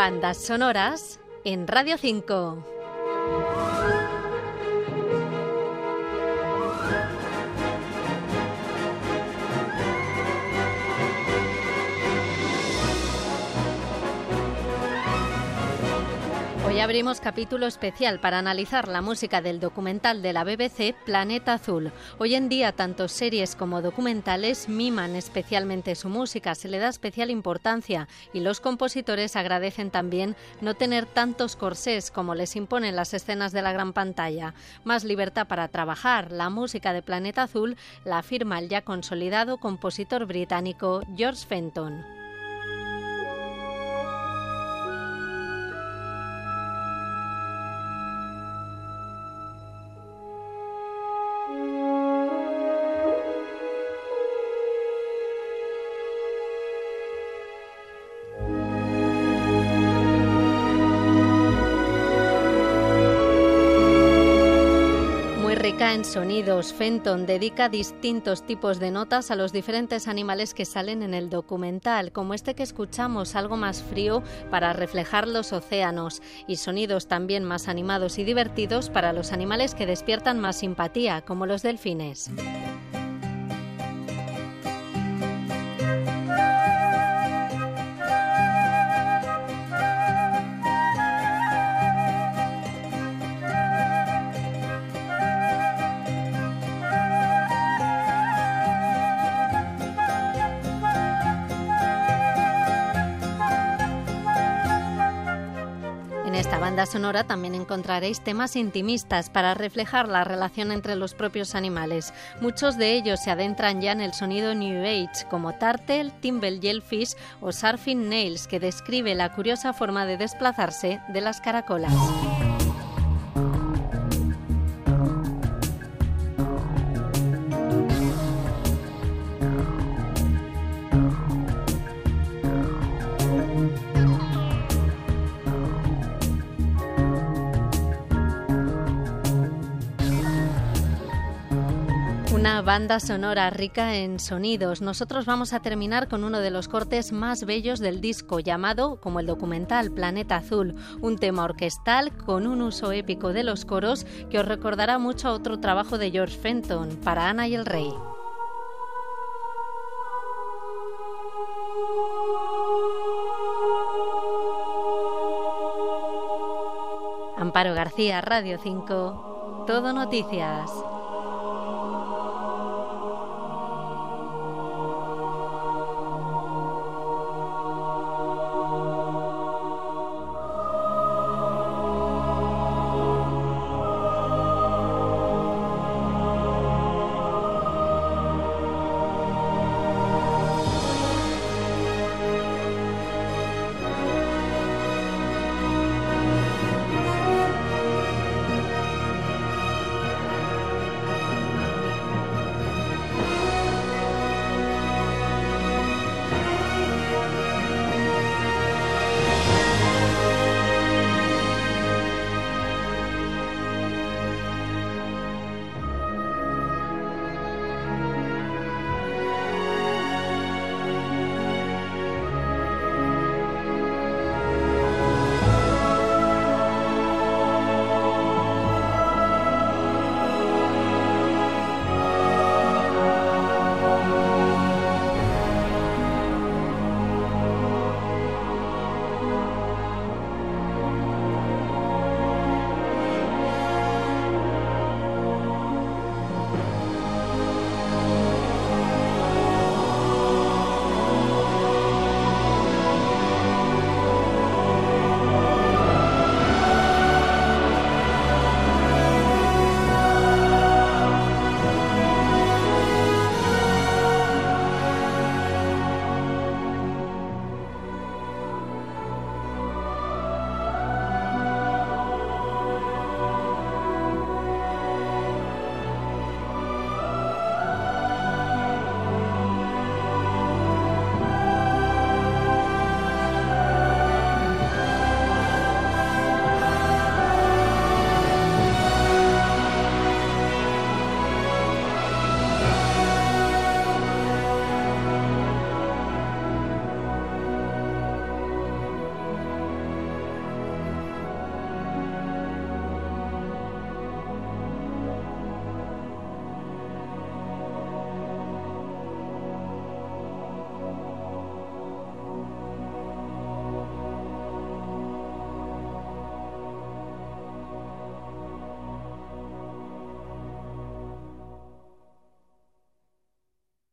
Bandas sonoras en Radio 5. Hoy abrimos capítulo especial para analizar la música del documental de la BBC Planeta Azul. Hoy en día tanto series como documentales miman especialmente su música, se le da especial importancia y los compositores agradecen también no tener tantos corsés como les imponen las escenas de la gran pantalla. Más libertad para trabajar. La música de Planeta Azul la afirma el ya consolidado compositor británico George Fenton. En sonidos, Fenton dedica distintos tipos de notas a los diferentes animales que salen en el documental, como este que escuchamos, algo más frío para reflejar los océanos, y sonidos también más animados y divertidos para los animales que despiertan más simpatía, como los delfines. Banda sonora también encontraréis temas intimistas para reflejar la relación entre los propios animales. Muchos de ellos se adentran ya en el sonido New Age, como Tartel, Timber Yellfish o Surfing Nails, que describe la curiosa forma de desplazarse de las caracolas. Una banda sonora rica en sonidos. Nosotros vamos a terminar con uno de los cortes más bellos del disco, llamado, como el documental, Planeta Azul, un tema orquestal con un uso épico de los coros que os recordará mucho a otro trabajo de George Fenton, para Ana y el Rey. Amparo García, Radio 5, Todo Noticias.